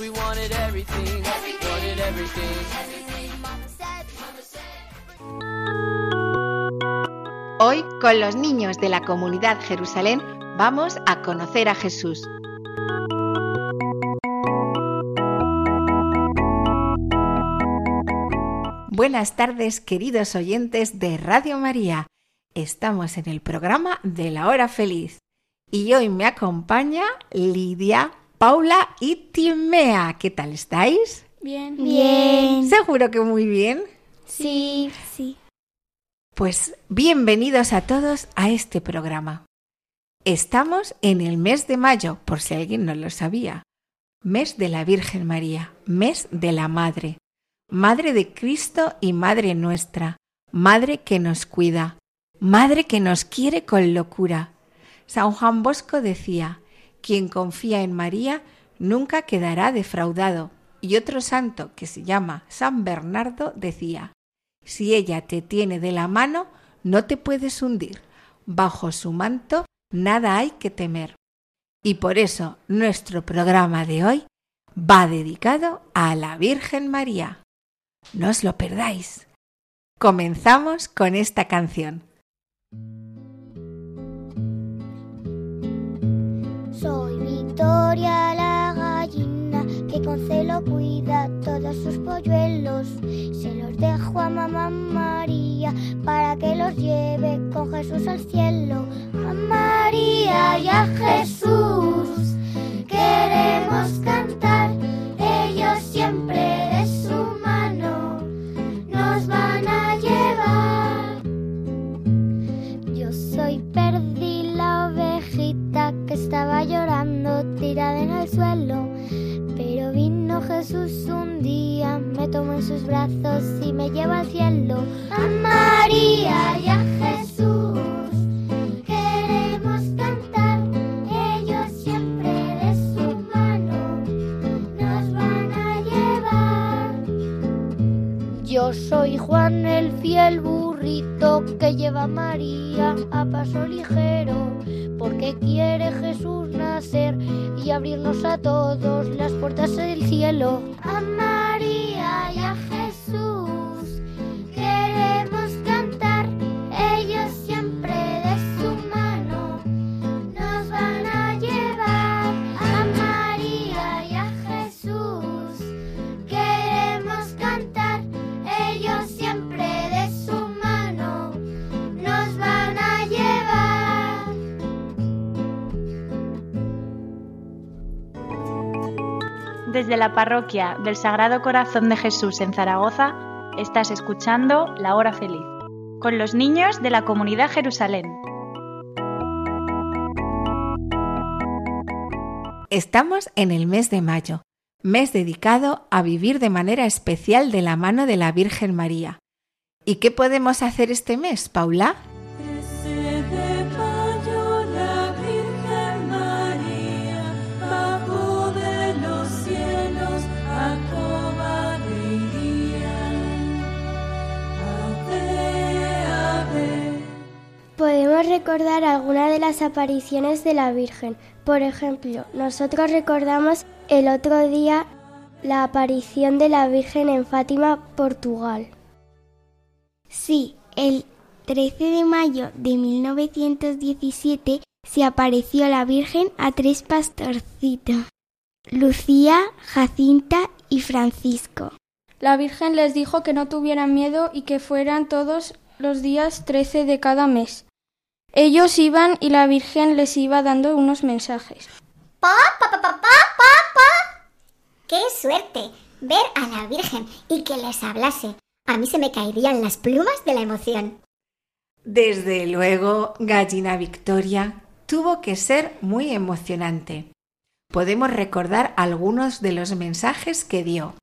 We wanted everything, wanted everything. everything. Mama said, Mama said. Hoy, con los niños de la comunidad Jerusalén, vamos a conocer a Jesús. Buenas tardes, queridos oyentes de Radio María. Estamos en el programa de la hora feliz y hoy me acompaña Lidia, Paula y Timea. ¿Qué tal estáis? Bien. Bien. Seguro que muy bien. Sí, sí. Pues bienvenidos a todos a este programa. Estamos en el mes de mayo, por si alguien no lo sabía. Mes de la Virgen María, mes de la Madre. Madre de Cristo y Madre nuestra. Madre que nos cuida. Madre que nos quiere con locura. San Juan Bosco decía, quien confía en María nunca quedará defraudado. Y otro santo que se llama San Bernardo decía, si ella te tiene de la mano, no te puedes hundir. Bajo su manto nada hay que temer. Y por eso nuestro programa de hoy va dedicado a la Virgen María. No os lo perdáis. Comenzamos con esta canción. Soy Victoria la gallina que con celo cuida todos sus polluelos. Se los dejo a mamá María para que los lleve con Jesús al cielo. A María y a Jesús queremos cantar. Ellos siempre estaba llorando tirada en el suelo. Pero vino Jesús un día, me tomó en sus brazos y me lleva al cielo. A María y a Jesús queremos cantar. Ellos siempre de su mano nos van a llevar. Yo soy Juan el fiel burrito que lleva a María a paso ligero, parroquia del Sagrado Corazón de Jesús en Zaragoza, estás escuchando La Hora Feliz, con los niños de la comunidad Jerusalén. Estamos en el mes de mayo, mes dedicado a vivir de manera especial de la mano de la Virgen María. ¿Y qué podemos hacer este mes, Paula? Recordar algunas de las apariciones de la Virgen. Por ejemplo, nosotros recordamos el otro día la aparición de la Virgen en Fátima, Portugal. Sí, el 13 de mayo de 1917 se apareció la Virgen a tres pastorcitos, Lucía, Jacinta y Francisco. La Virgen les dijo que no tuvieran miedo y que fueran todos los días 13 de cada mes. Ellos iban y la Virgen les iba dando unos mensajes. Pa, pa, pa, pa, pa, pa, pa. ¡Qué suerte! Ver a la Virgen y que les hablase. A mí se me caerían las plumas de la emoción. Desde luego, Gallina Victoria tuvo que ser muy emocionante. podemos recordar algunos de los mensajes que dio.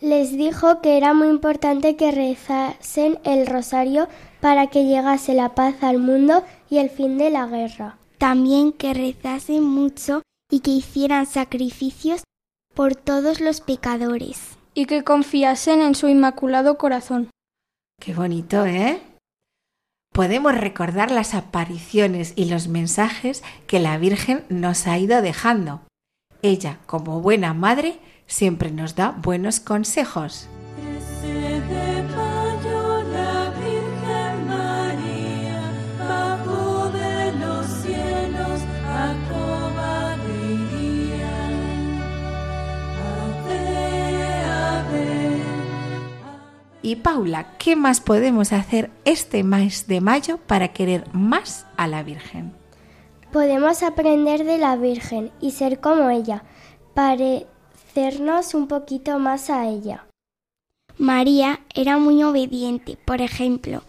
Les dijo que era muy importante que rezasen el rosario para que llegase la paz al mundo y el fin de la guerra. También que rezasen mucho y que hicieran sacrificios por todos los pecadores. Y que confiasen en su inmaculado corazón. Qué bonito, ¿eh? Podemos recordar las apariciones y los mensajes que la Virgen nos ha ido dejando. Ella, como buena madre, siempre nos da buenos consejos. Y Paula, ¿qué más podemos hacer este mes de mayo para querer más a la Virgen? Podemos aprender de la Virgen y ser como ella, parecernos un poquito más a ella. María era muy obediente, por ejemplo,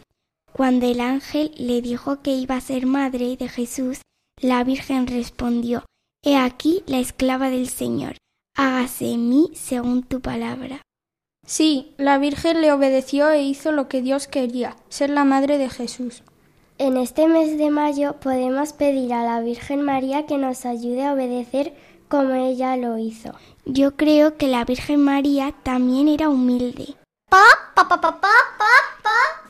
cuando el ángel le dijo que iba a ser madre de Jesús, la Virgen respondió, He aquí la esclava del Señor, hágase en mí según tu palabra. Sí, la Virgen le obedeció e hizo lo que Dios quería, ser la madre de Jesús. En este mes de mayo podemos pedir a la Virgen María que nos ayude a obedecer como ella lo hizo. Yo creo que la Virgen María también era humilde. Pa, pa, pa, pa, pa, pa,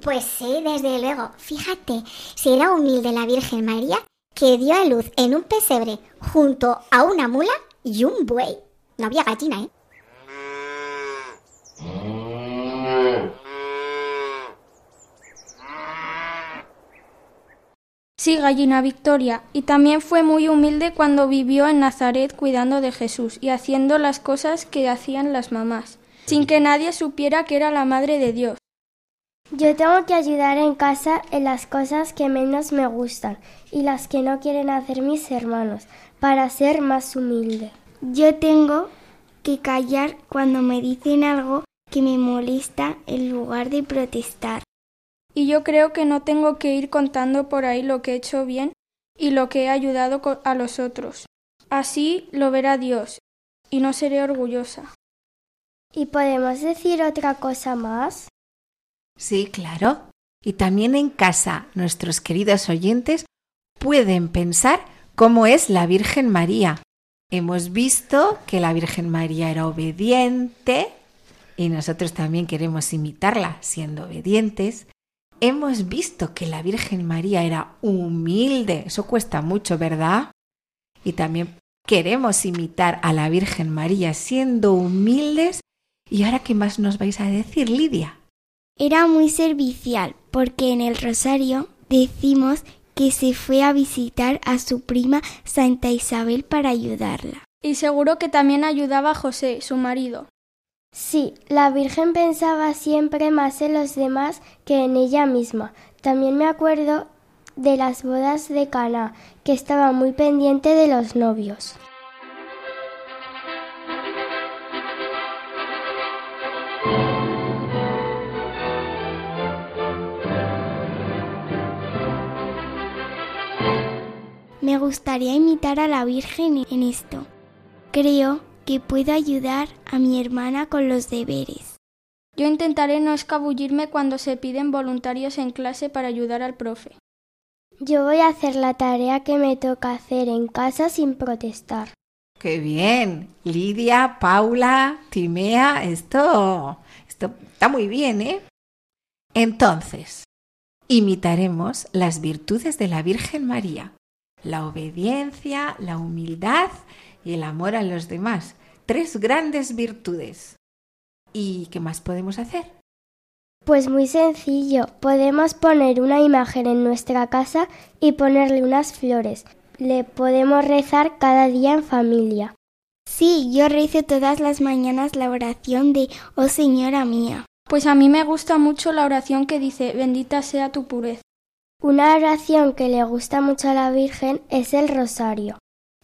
Pues sí, desde luego. Fíjate, si era humilde la Virgen María, que dio a luz en un pesebre junto a una mula y un buey. No había gallina, ¿eh? Sí, gallina Victoria, y también fue muy humilde cuando vivió en Nazaret cuidando de Jesús y haciendo las cosas que hacían las mamás, sin que nadie supiera que era la madre de Dios. Yo tengo que ayudar en casa en las cosas que menos me gustan y las que no quieren hacer mis hermanos, para ser más humilde. Yo tengo que callar cuando me dicen algo que me molesta en lugar de protestar. Y yo creo que no tengo que ir contando por ahí lo que he hecho bien y lo que he ayudado a los otros. Así lo verá Dios y no seré orgullosa. ¿Y podemos decir otra cosa más? Sí, claro. Y también en casa nuestros queridos oyentes pueden pensar cómo es la Virgen María. Hemos visto que la Virgen María era obediente y nosotros también queremos imitarla siendo obedientes hemos visto que la Virgen María era humilde. Eso cuesta mucho, ¿verdad? Y también queremos imitar a la Virgen María siendo humildes. ¿Y ahora qué más nos vais a decir, Lidia? Era muy servicial porque en el rosario decimos que se fue a visitar a su prima Santa Isabel para ayudarla. Y seguro que también ayudaba a José, su marido. Sí, la Virgen pensaba siempre más en los demás que en ella misma. También me acuerdo de las bodas de Cana, que estaba muy pendiente de los novios. Me gustaría imitar a la Virgen en esto. Creo que pueda ayudar a mi hermana con los deberes. Yo intentaré no escabullirme cuando se piden voluntarios en clase para ayudar al profe. Yo voy a hacer la tarea que me toca hacer en casa sin protestar. ¡Qué bien! Lidia, Paula, Timea, esto, esto está muy bien, ¿eh? Entonces, imitaremos las virtudes de la Virgen María, la obediencia, la humildad y el amor a los demás. Tres grandes virtudes. ¿Y qué más podemos hacer? Pues muy sencillo, podemos poner una imagen en nuestra casa y ponerle unas flores. Le podemos rezar cada día en familia. Sí, yo rezo todas las mañanas la oración de Oh Señora mía. Pues a mí me gusta mucho la oración que dice Bendita sea tu pureza. Una oración que le gusta mucho a la Virgen es el rosario.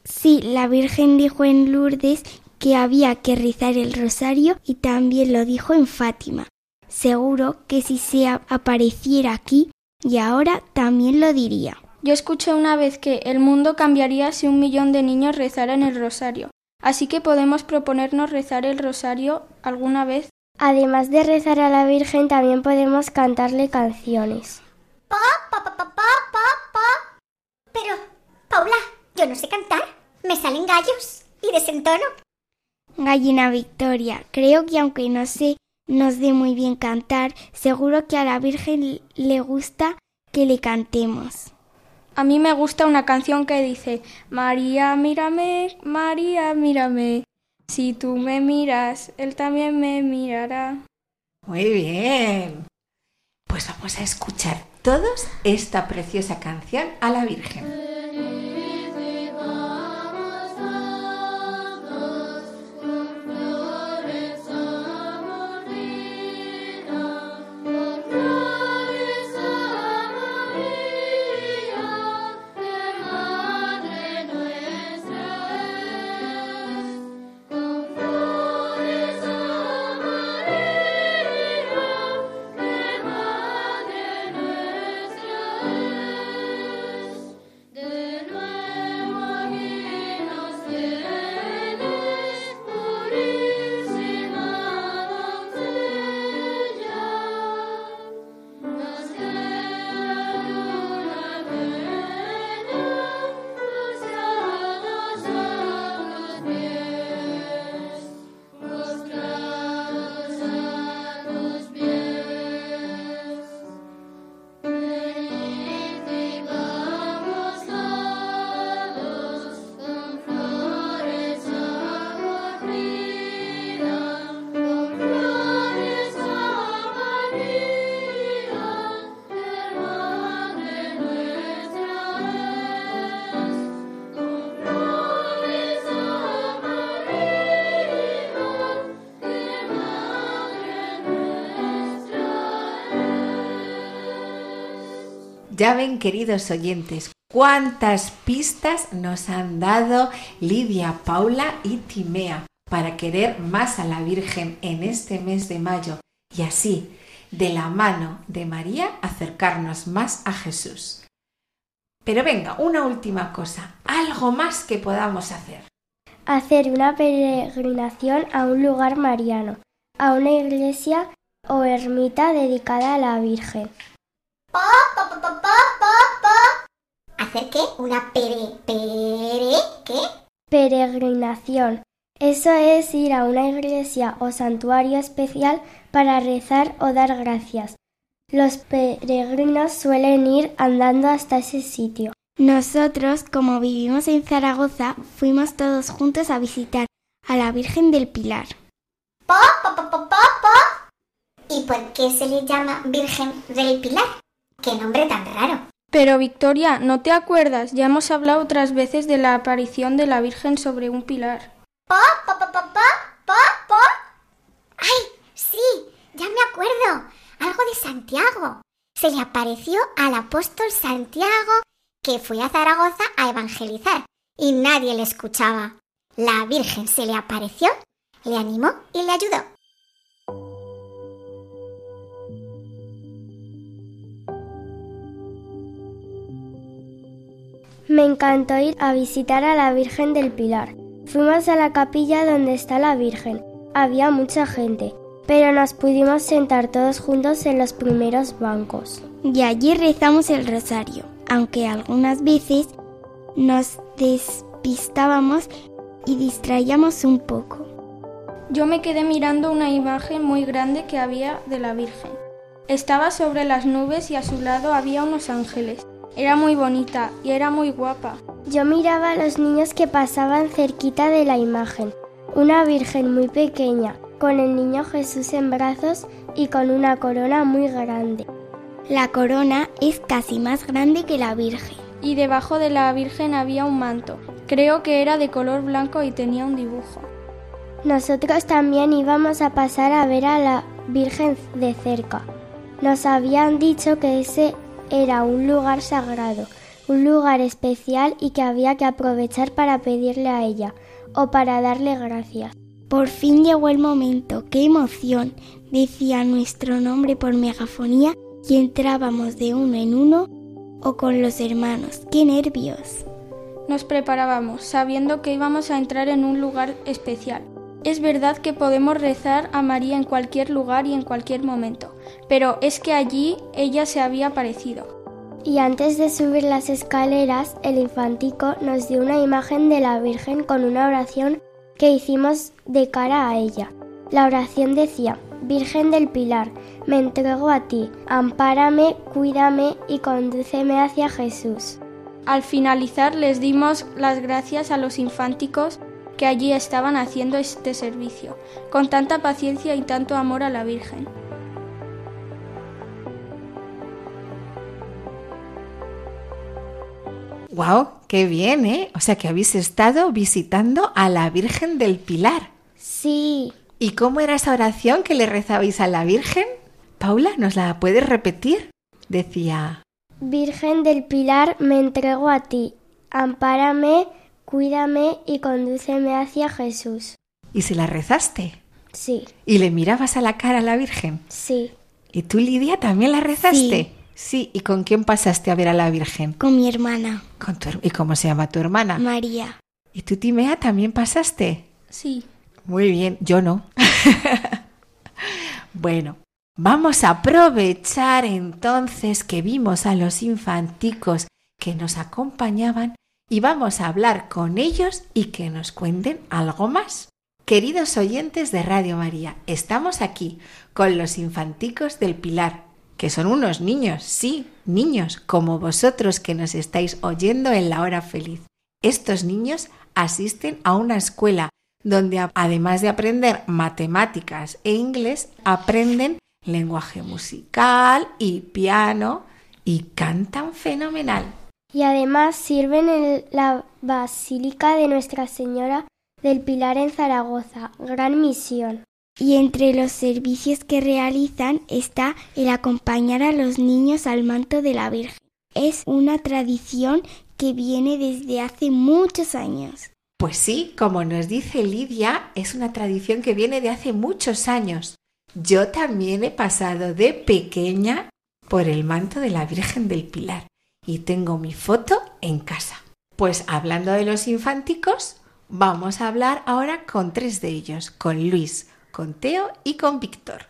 Sí, la Virgen dijo en Lourdes que había que rezar el rosario y también lo dijo en Fátima. Seguro que si se apareciera aquí y ahora también lo diría. Yo escuché una vez que el mundo cambiaría si un millón de niños rezaran el rosario. Así que podemos proponernos rezar el rosario alguna vez. Además de rezar a la Virgen, también podemos cantarle canciones. Pa, pa, pa, pa, pa, pa, pa. Pero, Paula, yo no sé cantar. Me salen gallos y desentono. Gallina Victoria, creo que aunque no sé, nos dé muy bien cantar, seguro que a la Virgen le gusta que le cantemos. A mí me gusta una canción que dice María, mírame, María, mírame. Si tú me miras, él también me mirará. Muy bien. Pues vamos a escuchar todos esta preciosa canción a la Virgen. Ya ven, queridos oyentes, cuántas pistas nos han dado Lidia, Paula y Timea para querer más a la Virgen en este mes de mayo y así, de la mano de María, acercarnos más a Jesús. Pero venga, una última cosa, algo más que podamos hacer. Hacer una peregrinación a un lugar mariano, a una iglesia o ermita dedicada a la Virgen. ¿Hacer qué? ¿Una pere, pere, qué? Peregrinación. Eso es ir a una iglesia o santuario especial para rezar o dar gracias. Los peregrinos suelen ir andando hasta ese sitio. Nosotros, como vivimos en Zaragoza, fuimos todos juntos a visitar a la Virgen del Pilar. Pa, pa, pa. ¿Y por qué se le llama Virgen del Pilar? ¡Qué nombre tan raro! Pero Victoria, ¿no te acuerdas? Ya hemos hablado otras veces de la aparición de la Virgen sobre un pilar. ¿Pa, pa, pa, pa, pa, pa, pa? ¡Ay, sí! Ya me acuerdo. Algo de Santiago. Se le apareció al apóstol Santiago que fue a Zaragoza a evangelizar y nadie le escuchaba. La Virgen se le apareció, le animó y le ayudó. Me encantó ir a visitar a la Virgen del Pilar. Fuimos a la capilla donde está la Virgen. Había mucha gente, pero nos pudimos sentar todos juntos en los primeros bancos. Y allí rezamos el rosario, aunque algunas veces nos despistábamos y distraíamos un poco. Yo me quedé mirando una imagen muy grande que había de la Virgen. Estaba sobre las nubes y a su lado había unos ángeles. Era muy bonita y era muy guapa. Yo miraba a los niños que pasaban cerquita de la imagen. Una Virgen muy pequeña, con el niño Jesús en brazos y con una corona muy grande. La corona es casi más grande que la Virgen. Y debajo de la Virgen había un manto. Creo que era de color blanco y tenía un dibujo. Nosotros también íbamos a pasar a ver a la Virgen de cerca. Nos habían dicho que ese era un lugar sagrado, un lugar especial y que había que aprovechar para pedirle a ella o para darle gracias. Por fin llegó el momento, qué emoción, decía nuestro nombre por megafonía y entrábamos de uno en uno o con los hermanos. ¡Qué nervios! Nos preparábamos sabiendo que íbamos a entrar en un lugar especial. Es verdad que podemos rezar a María en cualquier lugar y en cualquier momento, pero es que allí ella se había aparecido. Y antes de subir las escaleras, el infantico nos dio una imagen de la Virgen con una oración que hicimos de cara a ella. La oración decía, Virgen del Pilar, me entrego a ti, ampárame, cuídame y condúceme hacia Jesús. Al finalizar les dimos las gracias a los infánticos que allí estaban haciendo este servicio, con tanta paciencia y tanto amor a la Virgen. ¡Wow! ¡Qué bien, eh! O sea que habéis estado visitando a la Virgen del Pilar. Sí. ¿Y cómo era esa oración que le rezabais a la Virgen? Paula, ¿nos la puedes repetir? Decía, Virgen del Pilar, me entrego a ti. Ampárame, cuídame y condúceme hacia Jesús. ¿y se la rezaste? Sí, ¿Y le mirabas a la cara a la Virgen? sí. ¿Y tú, Lidia, también la rezaste? Sí. ¿Y con quién pasaste a ver a la Virgen? Con mi hermana, Con tu ¿Y cómo se llama tu hermana? María. ¿Y tú, Timea, también pasaste? Sí. Muy bien, yo no. bueno, vamos a aprovechar entonces que vimos a los infanticos que nos acompañaban y vamos a hablar con ellos y que nos cuenten algo más. Queridos oyentes de Radio María, estamos aquí con los infanticos del Pilar, que son unos niños, sí, niños, como vosotros que nos estáis oyendo en la hora feliz. Estos niños asisten a una escuela donde además de aprender matemáticas e inglés, aprenden lenguaje musical y piano y cantan fenomenal. Y además sirven en la Basílica de Nuestra Señora del Pilar en Zaragoza. Gran misión. Y entre los servicios que realizan está el acompañar a los niños al manto de la Virgen. Es una tradición que viene desde hace muchos años. Pues sí, como nos dice Lidia, es una tradición que viene de hace muchos años. Yo también he pasado de pequeña por el manto de la Virgen del Pilar y tengo mi foto en casa. Pues hablando de los infanticos, vamos a hablar ahora con tres de ellos, con Luis, con Teo y con Víctor.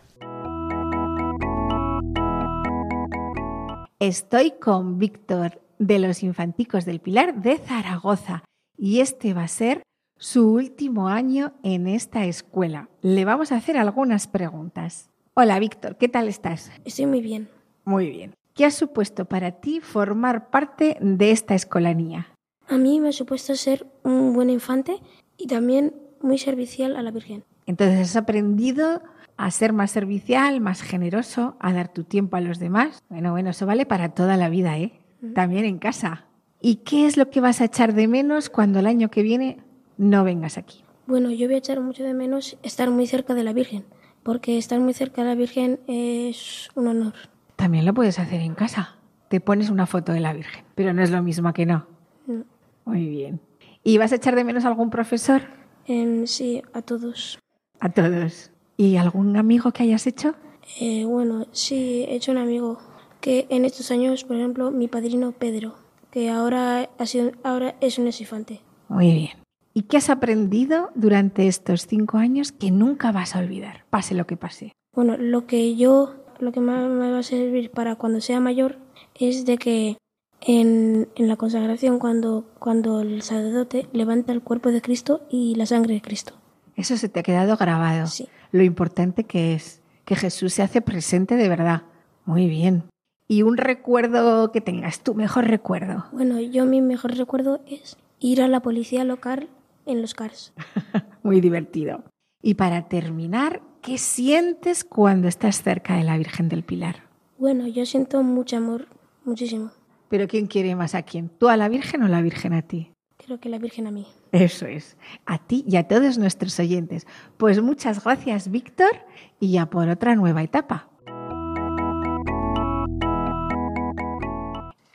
Estoy con Víctor de los Infanticos del Pilar de Zaragoza y este va a ser su último año en esta escuela. Le vamos a hacer algunas preguntas. Hola Víctor, ¿qué tal estás? Estoy muy bien. Muy bien. ¿Qué ha supuesto para ti formar parte de esta escolanía? A mí me ha supuesto ser un buen infante y también muy servicial a la Virgen. Entonces has aprendido a ser más servicial, más generoso, a dar tu tiempo a los demás. Bueno, bueno, eso vale para toda la vida, ¿eh? También en casa. ¿Y qué es lo que vas a echar de menos cuando el año que viene no vengas aquí? Bueno, yo voy a echar mucho de menos estar muy cerca de la Virgen, porque estar muy cerca de la Virgen es un honor. También lo puedes hacer en casa. Te pones una foto de la Virgen, pero no es lo mismo que no. Mm. Muy bien. ¿Y vas a echar de menos a algún profesor? Em, sí, a todos. A todos. ¿Y algún amigo que hayas hecho? Eh, bueno, sí, he hecho un amigo que en estos años, por ejemplo, mi padrino Pedro, que ahora, ha sido, ahora es un infante. Muy bien. ¿Y qué has aprendido durante estos cinco años que nunca vas a olvidar, pase lo que pase? Bueno, lo que yo, lo que más me va a servir para cuando sea mayor es de que en, en la consagración, cuando, cuando el sacerdote levanta el cuerpo de Cristo y la sangre de Cristo. Eso se te ha quedado grabado. Sí. Lo importante que es que Jesús se hace presente de verdad. Muy bien. ¿Y un recuerdo que tengas, tu mejor recuerdo? Bueno, yo mi mejor recuerdo es ir a la policía local en los cars. Muy divertido. Y para terminar, ¿qué sientes cuando estás cerca de la Virgen del Pilar? Bueno, yo siento mucho amor, muchísimo. Pero ¿quién quiere más a quién? ¿Tú a la Virgen o la Virgen a ti? Creo que la Virgen a mí. Eso es, a ti y a todos nuestros oyentes. Pues muchas gracias, Víctor, y ya por otra nueva etapa.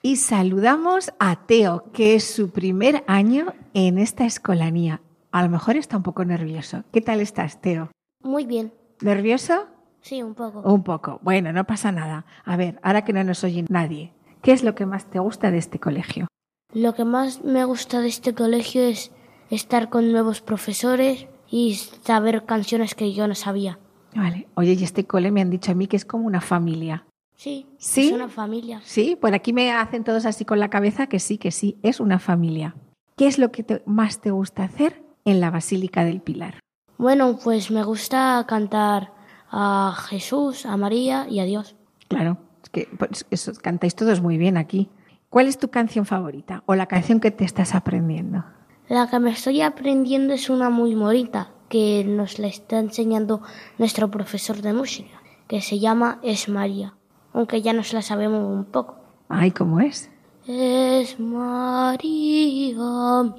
Y saludamos a Teo, que es su primer año en esta escolanía. A lo mejor está un poco nervioso. ¿Qué tal estás, Teo? Muy bien. ¿Nervioso? Sí, un poco. Un poco. Bueno, no pasa nada. A ver, ahora que no nos oye nadie, ¿Qué es lo que más te gusta de este colegio? Lo que más me gusta de este colegio es estar con nuevos profesores y saber canciones que yo no sabía. Vale. Oye, y este cole me han dicho a mí que es como una familia. Sí, ¿Sí? es una familia. Sí, por aquí me hacen todos así con la cabeza que sí, que sí, es una familia. ¿Qué es lo que te- más te gusta hacer en la Basílica del Pilar? Bueno, pues me gusta cantar a Jesús, a María y a Dios. Claro, es que pues, eso, cantáis todos muy bien aquí. ¿Cuál es tu canción favorita o la canción que te estás aprendiendo? La que me estoy aprendiendo es una muy bonita que nos la está enseñando nuestro profesor de música, que se llama Es María, aunque ya nos la sabemos un poco. Ay, ¿cómo es? Es María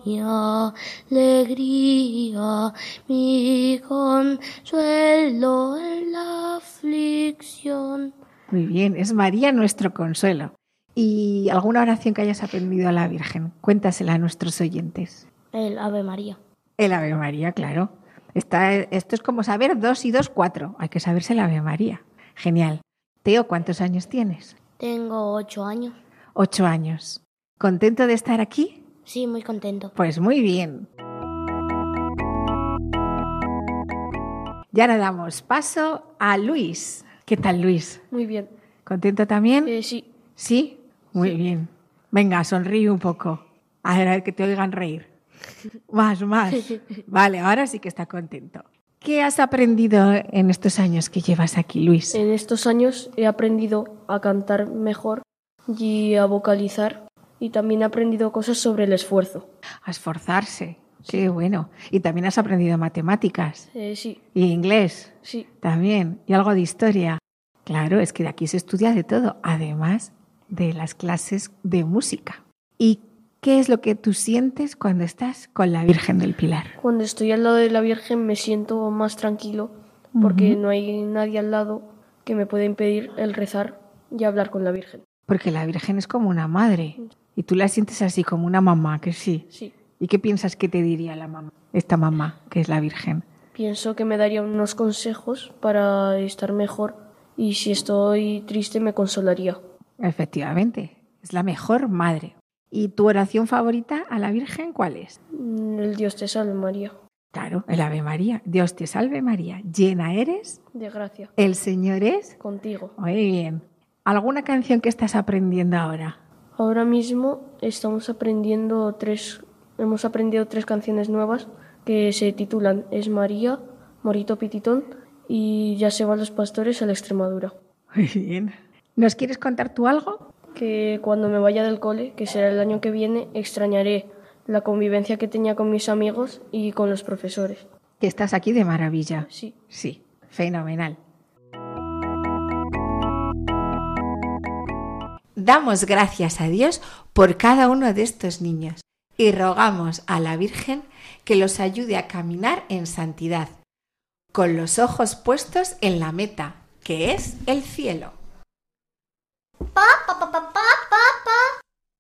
mi alegría, mi consuelo en la aflicción. Muy bien, es María nuestro consuelo. ¿Y alguna oración que hayas aprendido a la Virgen? Cuéntasela a nuestros oyentes. El Ave María. El Ave María, claro. Está, esto es como saber dos y dos, cuatro. Hay que saberse el Ave María. Genial. Teo, ¿cuántos años tienes? Tengo ocho años. Ocho años. ¿Contento de estar aquí? Sí, muy contento. Pues muy bien. Y ahora damos paso a Luis. ¿Qué tal, Luis? Muy bien. ¿Contento también? Eh, sí. ¿Sí? Muy bien. Venga, sonríe un poco. A ver, a ver que te oigan reír. Más, más. Vale, ahora sí que está contento. ¿Qué has aprendido en estos años que llevas aquí, Luis? En estos años he aprendido a cantar mejor y a vocalizar y también he aprendido cosas sobre el esfuerzo. A esforzarse. Qué bueno. Y también has aprendido matemáticas. Eh, sí, Y inglés. sí. También. Y algo de historia. Claro, es que de aquí se estudia de todo, además de las clases de música. ¿Y qué es lo que tú sientes cuando estás con la Virgen del Pilar? Cuando estoy al lado de la Virgen me siento más tranquilo porque no hay nadie al lado que me pueda impedir el rezar y hablar con la Virgen. Porque la Virgen es como una madre y tú la sientes así como una mamá, que sí. Sí. ¿Y qué piensas que te diría la mamá, esta mamá, que es la Virgen? Pienso que me daría unos consejos para estar mejor y si estoy triste me consolaría. Efectivamente, es la mejor madre. ¿Y tu oración favorita a la Virgen cuál es? Mm, El Dios te salve María. Claro, el Ave María. Dios te salve María. Llena eres, De gracia. el Señor es. Contigo. Muy bien. ¿Alguna canción que estás aprendiendo ahora? Ahora mismo estamos aprendiendo tres, hemos aprendido tres canciones nuevas que se titulan Es María, Morito Pititón y Ya se van los pastores a la Extremadura. Muy bien. ¿Nos quieres contar tú algo? Que cuando me vaya del cole, que será el año que viene, extrañaré la convivencia que tenía con mis amigos y con los profesores. Que estás aquí de maravilla. Sí. Sí, fenomenal. Damos gracias a Dios por cada uno de estos niños y rogamos a la Virgen que los ayude a caminar en santidad, con los ojos puestos en la meta, que es el cielo.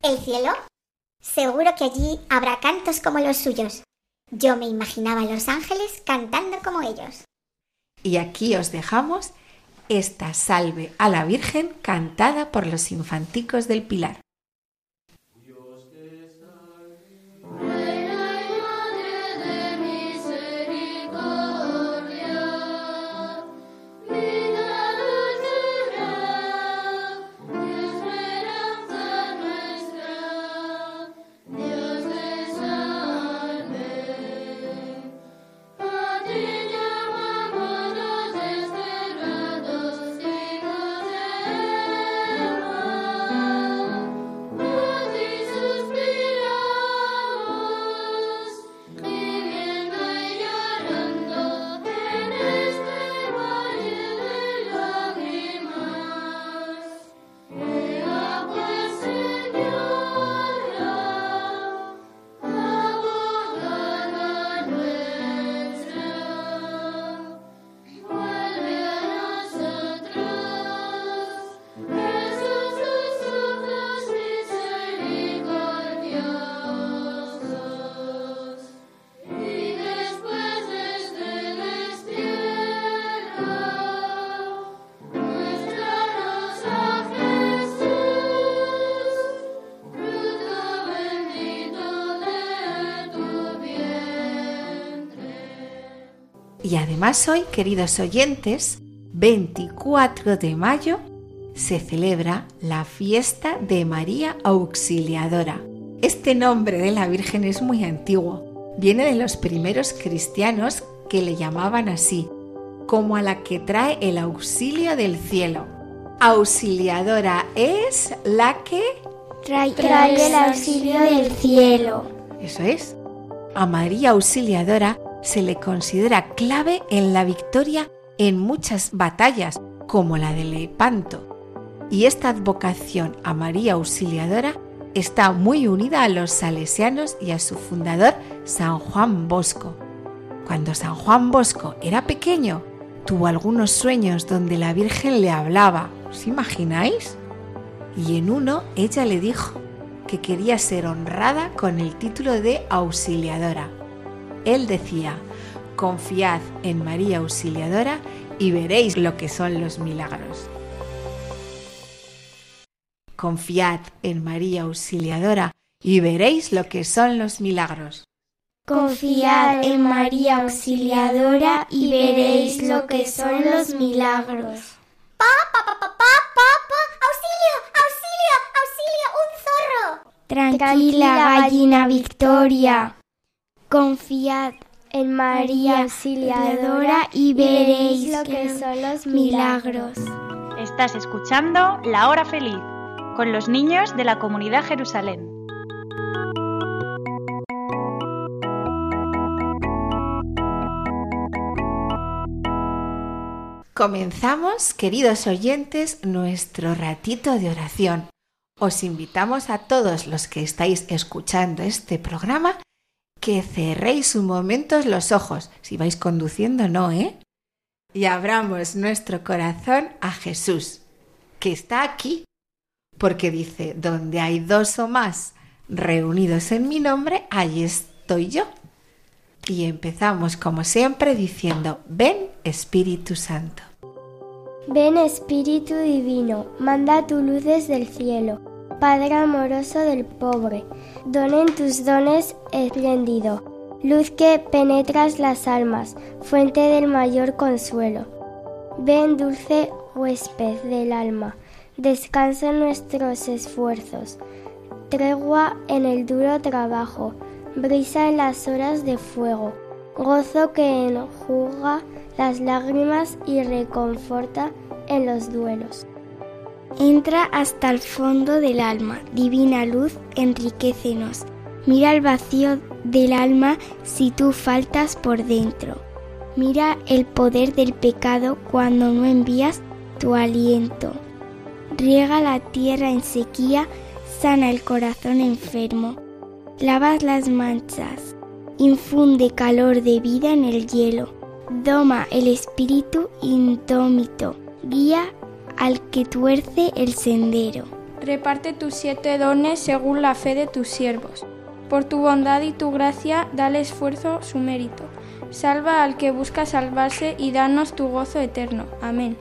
¿El cielo? Seguro que allí habrá cantos como los suyos. Yo me imaginaba a los ángeles cantando como ellos. Y aquí os dejamos esta salve a la Virgen cantada por los infanticos del Pilar. Además hoy, queridos oyentes, 24 de mayo, se celebra la fiesta de María Auxiliadora. Este nombre de la Virgen es muy antiguo. Viene de los primeros cristianos que le llamaban así, como a la que trae el auxilio del cielo. Auxiliadora es la que trae, trae el auxilio del cielo. Eso es. A María Auxiliadora se le considera clave en la victoria en muchas batallas, como la de Lepanto. Y esta advocación a María Auxiliadora está muy unida a los salesianos y a su fundador, San Juan Bosco. Cuando San Juan Bosco era pequeño, tuvo algunos sueños donde la Virgen le hablaba. ¿Os imagináis? Y en uno ella le dijo que quería ser honrada con el título de auxiliadora. Él decía, confiad en María Auxiliadora y veréis lo que son los milagros. Confiad en María Auxiliadora y veréis lo que son los milagros. Confiad en María Auxiliadora y veréis lo que son los milagros. ¡Pa, pa, pa, pa, pa, auxilio auxilio! ¡Un zorro! Tranquila, gallina Victoria. Confiad en María Auxiliadora y veréis lo que son los milagros. Estás escuchando La Hora Feliz con los niños de la comunidad Jerusalén. Comenzamos, queridos oyentes, nuestro ratito de oración. Os invitamos a todos los que estáis escuchando este programa que cerréis un momento los ojos. Si vais conduciendo, no, ¿eh? Y abramos nuestro corazón a Jesús, que está aquí porque dice, donde hay dos o más reunidos en mi nombre, allí estoy yo. Y empezamos como siempre diciendo, ven Espíritu Santo. Ven Espíritu Divino, manda tu luz desde el cielo. Padre amoroso del pobre, donen tus dones espléndido, luz que penetras las almas, fuente del mayor consuelo. Ven dulce huésped del alma, Descansa en nuestros esfuerzos, tregua en el duro trabajo, brisa en las horas de fuego, gozo que enjuga las lágrimas y reconforta en los duelos. Entra hasta el fondo del alma, divina luz, enriquecenos. Mira el vacío del alma si tú faltas por dentro. Mira el poder del pecado cuando no envías tu aliento riega la tierra en sequía, sana el corazón enfermo, lavas las manchas, infunde calor de vida en el hielo, doma el espíritu indómito, guía al que tuerce el sendero. Reparte tus siete dones según la fe de tus siervos. Por tu bondad y tu gracia, dale esfuerzo su mérito. Salva al que busca salvarse y danos tu gozo eterno. Amén.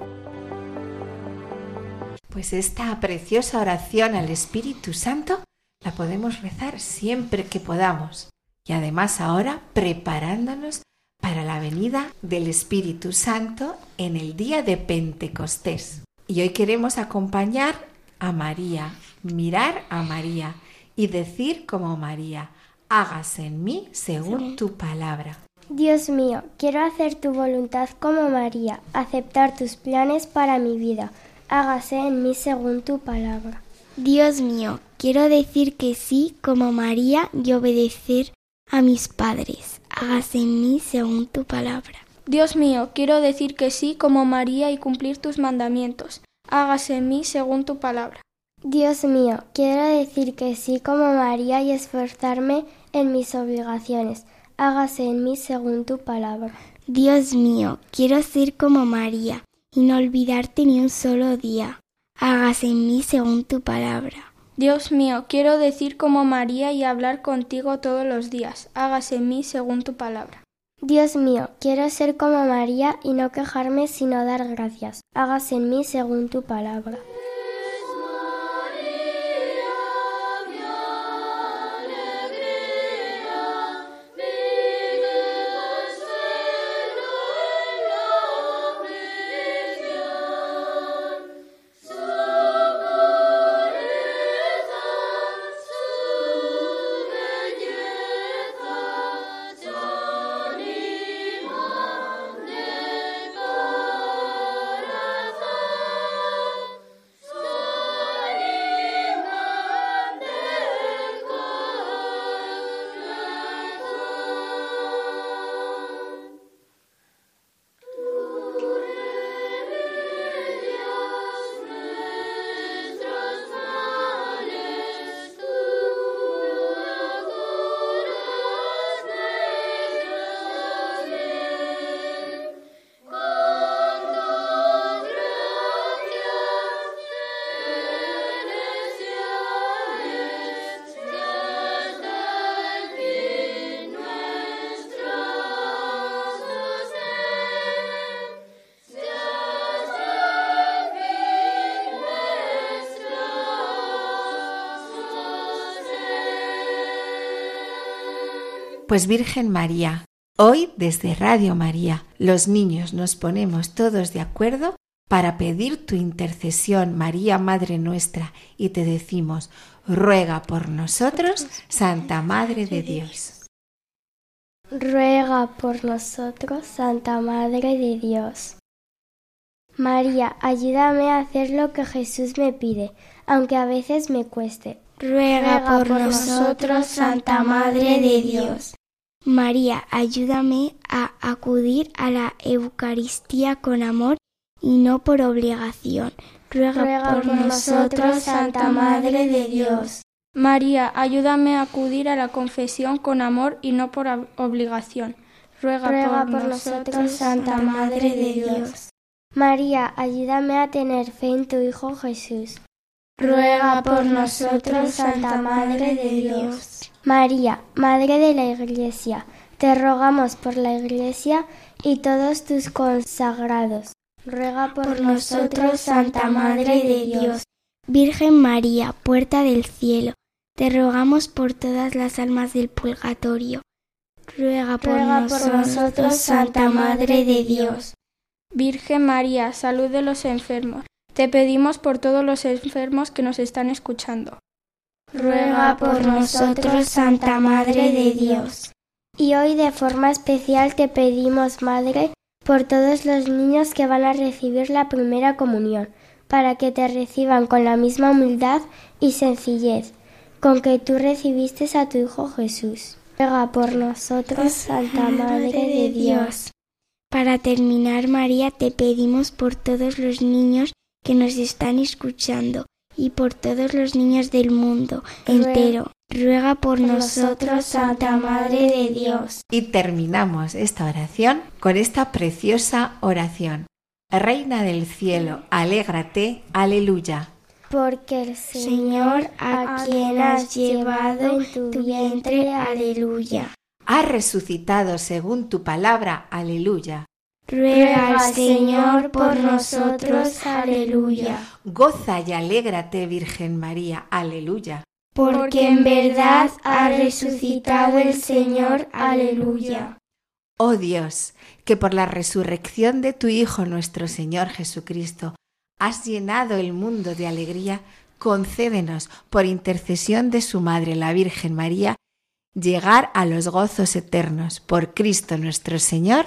Pues esta preciosa oración al Espíritu Santo la podemos rezar siempre que podamos. Y además ahora preparándonos para la venida del Espíritu Santo en el día de Pentecostés. Y hoy queremos acompañar a María, mirar a María y decir como María, hágase en mí según tu palabra. Dios mío, quiero hacer tu voluntad como María, aceptar tus planes para mi vida hágase en mí según tu palabra. Dios mío, quiero decir que sí como María y obedecer a mis padres. Hágase en mí según tu palabra. Dios mío, quiero decir que sí como María y cumplir tus mandamientos. Hágase en mí según tu palabra. Dios mío, quiero decir que sí como María y esforzarme en mis obligaciones. Hágase en mí según tu palabra. Dios mío, quiero ser como María y no olvidarte ni un solo día. Hágase en mí según tu palabra. Dios mío, quiero decir como María y hablar contigo todos los días. Hágase en mí según tu palabra. Dios mío, quiero ser como María y no quejarme sino dar gracias. Hágase en mí según tu palabra. Pues Virgen María, hoy desde Radio María, los niños nos ponemos todos de acuerdo para pedir tu intercesión, María Madre nuestra, y te decimos, ruega por nosotros, Santa Madre de Dios. Ruega por nosotros, Santa Madre de Dios. María, ayúdame a hacer lo que Jesús me pide, aunque a veces me cueste. Ruega por nosotros, Santa Madre de Dios. María, ayúdame a acudir a la Eucaristía con amor y no por obligación. Ruega, por nosotros, Santa Madre de Dios. María, ayúdame a acudir a la confesión con amor y no por obligación. Ruega, por, nosotros, Santa Madre de Dios. María, ayúdame a tener fe en tu Hijo Jesús. Ruega por nosotros, Santa Madre de Dios. María, Madre de la Iglesia, te rogamos por la Iglesia y todos tus consagrados. Ruega por, nosotros, Santa Madre de Dios. Virgen María, puerta del cielo, te rogamos por todas las almas del purgatorio. Ruega por, por nosotros, Santa Madre de Dios. Virgen María, salud de los enfermos. Te pedimos por todos los enfermos que nos están escuchando. Ruega por nosotros, Santa Madre de Dios. Y hoy de forma especial te pedimos, Madre, por todos los niños que van a recibir la primera comunión, para que te reciban con la misma humildad y sencillez con que tú recibiste a tu Hijo Jesús. Ruega por nosotros, Santa Madre de Dios. Para terminar, María, te pedimos por todos los niños que nos están escuchando y por todos los niños del mundo entero. Ruega por nosotros, Santa Madre de Dios. Y terminamos esta oración con esta preciosa oración. Reina del cielo, alégrate, aleluya. Porque el Señor a quien has llevado en tu vientre, aleluya ha resucitado según tu palabra. Aleluya. Ruega al Señor por nosotros. Aleluya. Goza y alégrate, Virgen María. Aleluya. Porque en verdad ha resucitado el Señor. Aleluya. Oh Dios, que por la resurrección de tu Hijo nuestro Señor Jesucristo has llenado el mundo de alegría, concédenos, por intercesión de su Madre la Virgen María, llegar a los gozos eternos por Cristo nuestro Señor.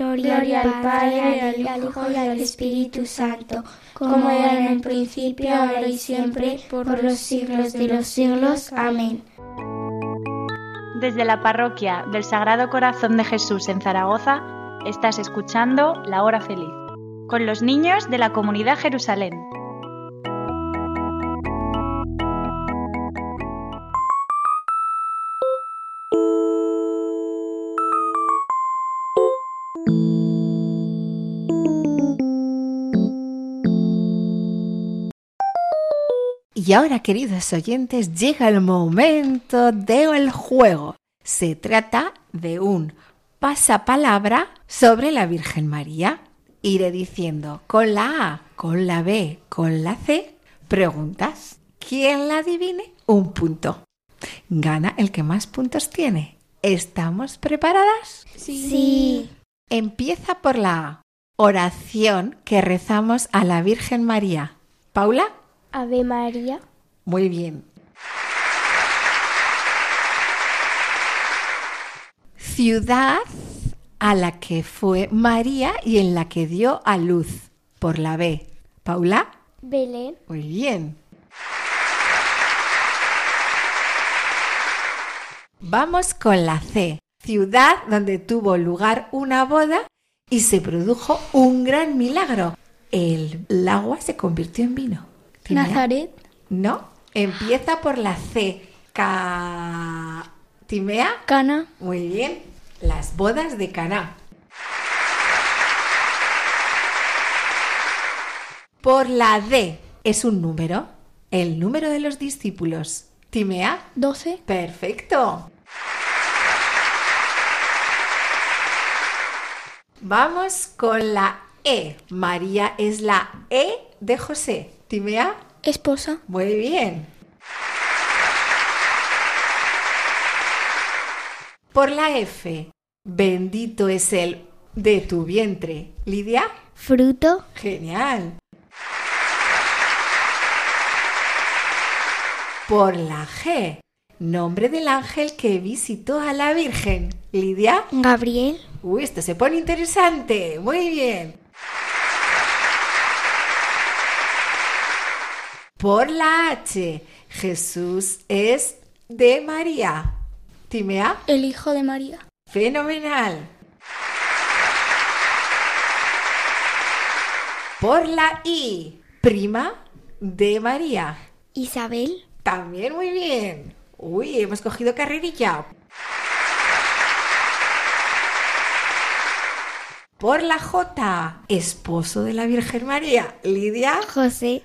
Gloria, al Padre, al Hijo y al Espíritu Santo, como era en el principio, ahora y siempre, por los siglos de los siglos. Amén. Desde la parroquia del Sagrado Corazón de Jesús en Zaragoza, estás escuchando La Hora Feliz, con los niños de la comunidad Jerusalén. Y ahora, queridos oyentes, llega el momento del juego. Se trata de un pasapalabra sobre la Virgen María. Iré diciendo con la A, con la B, con la C, preguntas. ¿Quién la adivine? Un punto. Gana el que más puntos tiene. ¿Estamos preparadas? Sí. Empieza por la A. Oración que rezamos a la Virgen María. Paula. Ave María. Muy bien. Ciudad a la que fue María y en la que dio a luz por la B. Paula. Belén. Muy bien. Vamos con la C. Ciudad donde tuvo lugar una boda y se produjo un gran milagro. El agua se convirtió en vino. Nazaret. No, empieza por la C. Ca... ¿Timea? Cana. Muy bien. Las bodas de Cana. Por la D es un número. El número de los discípulos. Timea. 12. Perfecto. Vamos con la E. María es la E de José. Timea. Esposa. Muy bien. Por la F. Bendito es el de tu vientre. Lidia. Fruto. Genial. Por la G. Nombre del ángel que visitó a la Virgen. Lidia. Gabriel. Uy, esto se pone interesante. Muy bien. Por la H. Jesús es de María. Timea. El hijo de María. Fenomenal. Por la I. Prima de María. Isabel. También muy bien. Uy, hemos cogido carrerilla. Por la J. Esposo de la Virgen María. Lidia. José.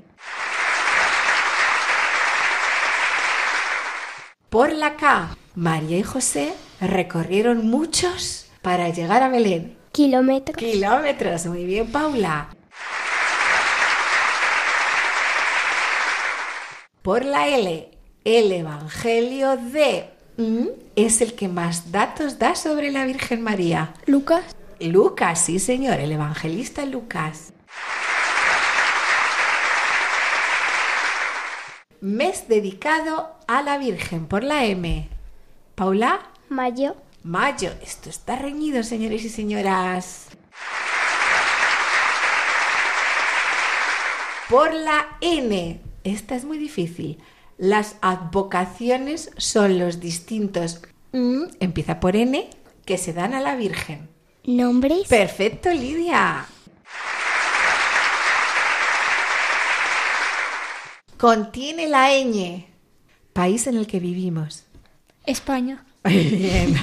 Por la K. María y José recorrieron muchos para llegar a Belén. Kilómetros. Kilómetros. Muy bien, Paula. Por la L. El Evangelio de... ¿Mm? Es el que más datos da sobre la Virgen María. Lucas. Lucas, sí señor, el evangelista Lucas. Mes dedicado a la Virgen por la M. Paula. Mayo. Mayo. Esto está reñido, señores y señoras. Por la N. Esta es muy difícil. Las advocaciones son los distintos, mm, empieza por N, que se dan a la Virgen. ¿Nombres? Perfecto, Lidia. Contiene la ñ. País en el que vivimos. España. Muy bien.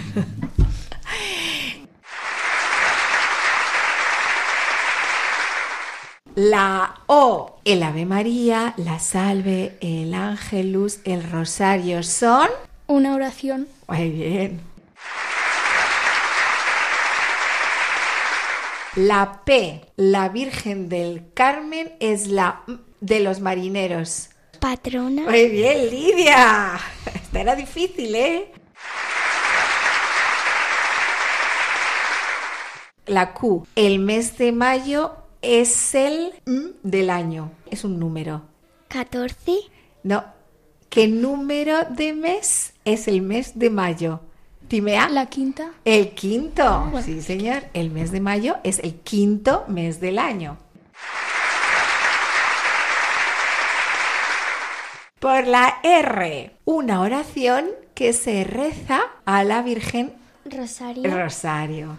La O, el Ave María, la Salve, el Ángelus, el Rosario son. Una oración. Muy bien. La P, la Virgen del Carmen, es la de los marineros. Patrona. Muy bien, Lidia. Esta era difícil, ¿eh? La Q, el mes de mayo es el M del año. Es un número. 14. No. ¿Qué número de mes es el mes de mayo? Timea. La quinta. El quinto. bueno. Sí, señor. El mes de mayo es el quinto mes del año. Por la R, una oración que se reza a la Virgen Rosario. Rosario.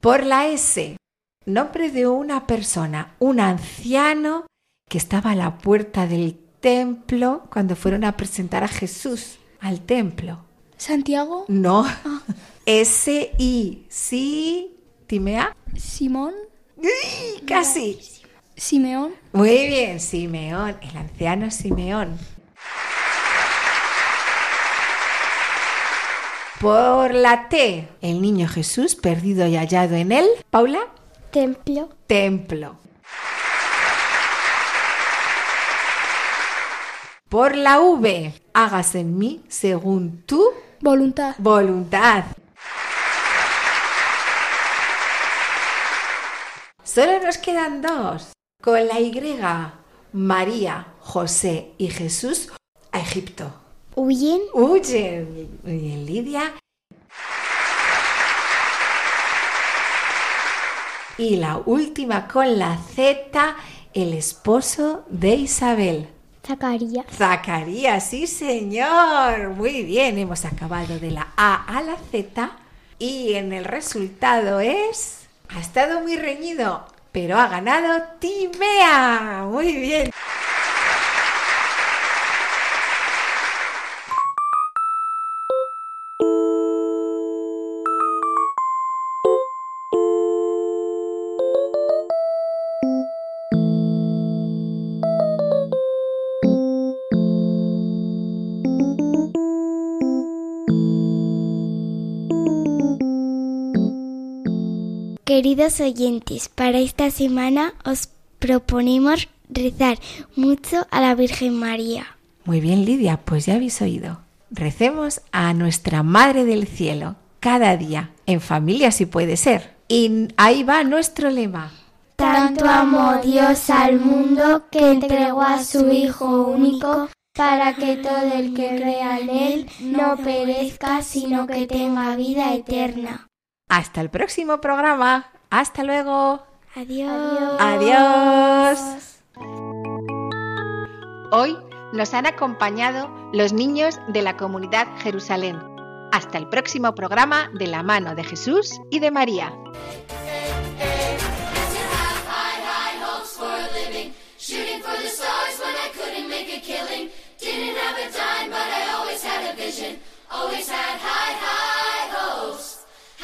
Por la S, nombre de una persona, un anciano que estaba a la puerta del templo cuando fueron a presentar a Jesús al templo. Santiago. No. S-I. Sí. Timea. Simón. Casi. Simeón. Muy bien, Simeón, el anciano Simeón. Por la T, el niño Jesús perdido y hallado en él. Paula, Templo. templo. Por la V, hágase en mí según tu Voluntad. voluntad. Solo nos quedan dos. Con la Y, María, José y Jesús a Egipto. Huyen. Huyen. Muy bien, Lidia. Y la última con la Z, el esposo de Isabel. Zacarías. Zacarías, sí señor. Muy bien, hemos acabado de la A a la Z y en el resultado es... Ha estado muy reñido, pero ha ganado Timea. Muy bien. Queridos oyentes, para esta semana os proponemos rezar mucho a la Virgen María. Muy bien, Lidia, pues ya habéis oído. Recemos a nuestra Madre del Cielo cada día, en familia si puede ser. Y ahí va nuestro lema. Tanto amó Dios al mundo que entregó a su Hijo único para que todo el que crea en Él no perezca, sino que tenga vida eterna. Hasta el próximo programa. Hasta luego. Adiós. Adiós. Hoy nos han acompañado los niños de la comunidad Jerusalén. Hasta el próximo programa de la mano de Jesús y de María. Shooting for the stars when I couldn't make a killing. Didn't have a dime, but I always had a vision. Always had high, high